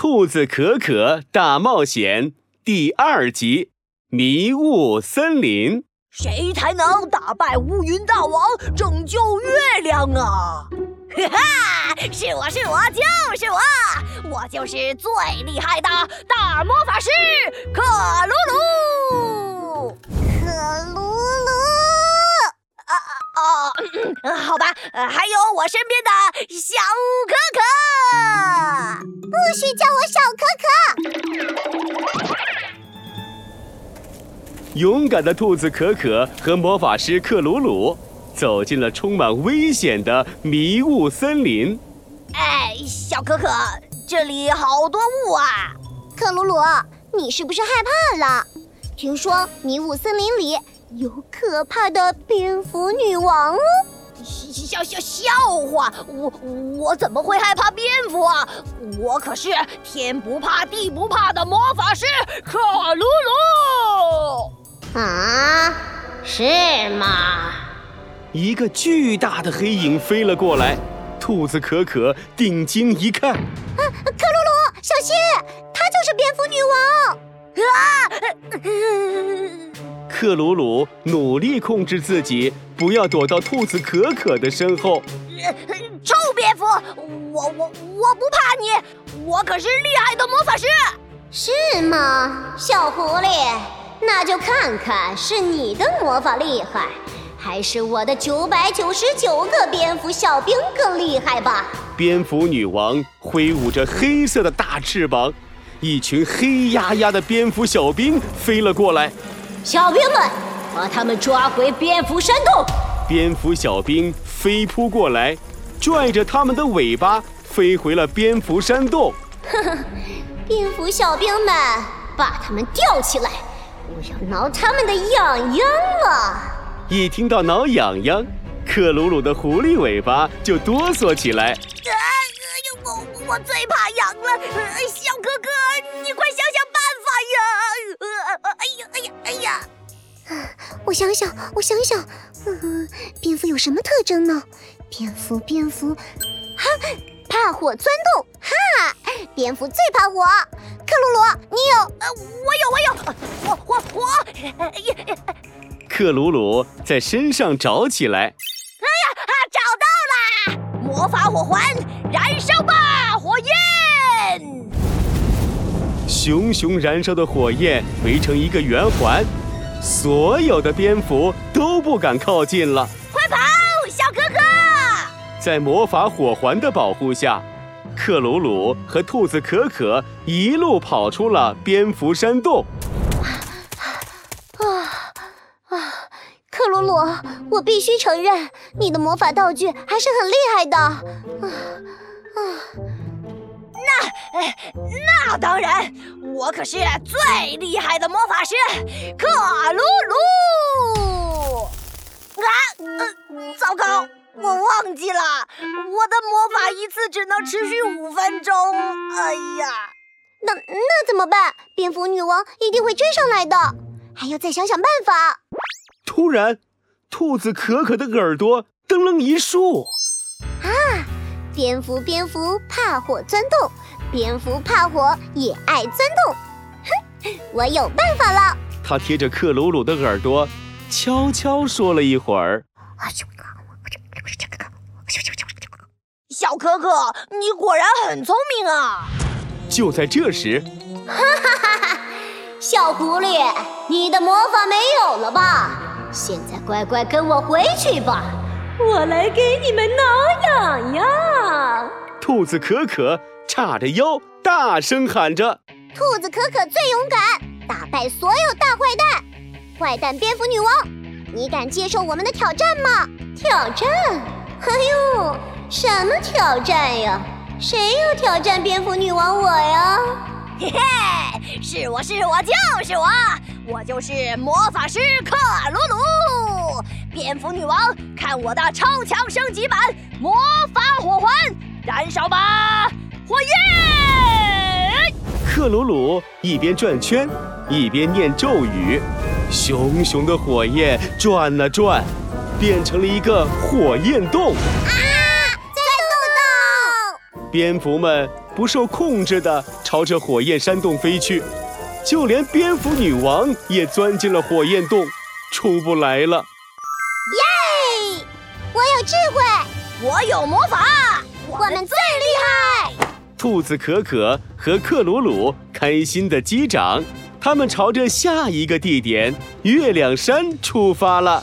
兔子可可大冒险第二集《迷雾森林》。谁才能打败乌云大王，拯救月亮啊？哈哈，是我是我就是我，我就是最厉害的大魔法师可鲁鲁。可鲁鲁，啊啊啊！好吧，呃，还有我身边的小可可。不许叫我小可可。勇敢的兔子可可和魔法师克鲁鲁走进了充满危险的迷雾森林。哎，小可可，这里好多雾啊！克鲁鲁，你是不是害怕了？听说迷雾森林里有可怕的蝙蝠女王哦。笑笑笑话，我我怎么会害怕蝙蝠啊？我可是天不怕地不怕的魔法师卡鲁鲁。啊，是吗？一个巨大的黑影飞了过来，兔子可可定睛一看，啊，克鲁鲁，小心，她就是蝙蝠女王！啊！克鲁鲁努力控制自己，不要躲到兔子可可的身后。臭蝙蝠，我我我不怕你，我可是厉害的魔法师。是吗，小狐狸？那就看看是你的魔法厉害，还是我的九百九十九个蝙蝠小兵更厉害吧。蝙蝠女王挥舞着黑色的大翅膀，一群黑压压的蝙蝠小兵飞了过来。小兵们，把他们抓回蝙蝠山洞！蝙蝠小兵飞扑过来，拽着他们的尾巴飞回了蝙蝠山洞。呵呵，蝙蝠小兵们，把他们吊起来，我要挠他们的痒痒了！一听到挠痒痒，克鲁鲁的狐狸尾巴就哆嗦起来。啊！我我最怕痒了，小哥哥，你快想想我想想，我想想，嗯，蝙蝠有什么特征呢？蝙蝠，蝙蝠，哈，怕火钻洞，哈，蝙蝠最怕火。克鲁鲁，你有？呃，我有，我有，火火火！克鲁鲁在身上找起来。哎呀，啊，找到啦！魔法火环，燃烧吧，火焰！熊熊燃烧的火焰围成一个圆环。所有的蝙蝠都不敢靠近了，快跑，小哥哥！在魔法火环的保护下，克鲁鲁和兔子可可一路跑出了蝙蝠山洞。啊啊！克鲁鲁，我必须承认，你的魔法道具还是很厉害的。啊啊！那，那当然，我可是最厉害的魔法师克鲁鲁。啊，呃，糟糕，我忘记了，我的魔法一次只能持续五分钟。哎呀，那那怎么办？蝙蝠女王一定会追上来的，还要再想想办法。突然，兔子可可的耳朵噔楞一竖。啊！蝙蝠，蝙蝠怕火钻洞，蝙蝠怕火也爱钻洞。哼，我有办法了。他贴着克鲁鲁的耳朵，悄悄说了一会儿。小可可，你果然很聪明啊！就在这时，哈哈哈哈！小狐狸，你的魔法没有了吧？现在乖乖跟我回去吧。我来给你们挠痒痒。兔子可可叉着腰，大声喊着：“兔子可可最勇敢，打败所有大坏蛋！坏蛋蝙蝠女王，你敢接受我们的挑战吗？挑战？哎呦，什么挑战呀？谁要挑战蝙蝠女王我呀？嘿嘿，是我是我就是我，我就是魔法师克鲁鲁。”蝙蝠女王，看我的超强升级版魔法火环，燃烧吧，火焰！克鲁鲁一边转圈，一边念咒语，熊熊的火焰转啊转，变成了一个火焰洞。啊！在洞洞！蝙蝠们不受控制地朝着火焰山洞飞去，就连蝙蝠女王也钻进了火焰洞，出不来了。我有魔法，我们最厉害！兔子可可和克鲁鲁开心的击掌，他们朝着下一个地点——月亮山出发了。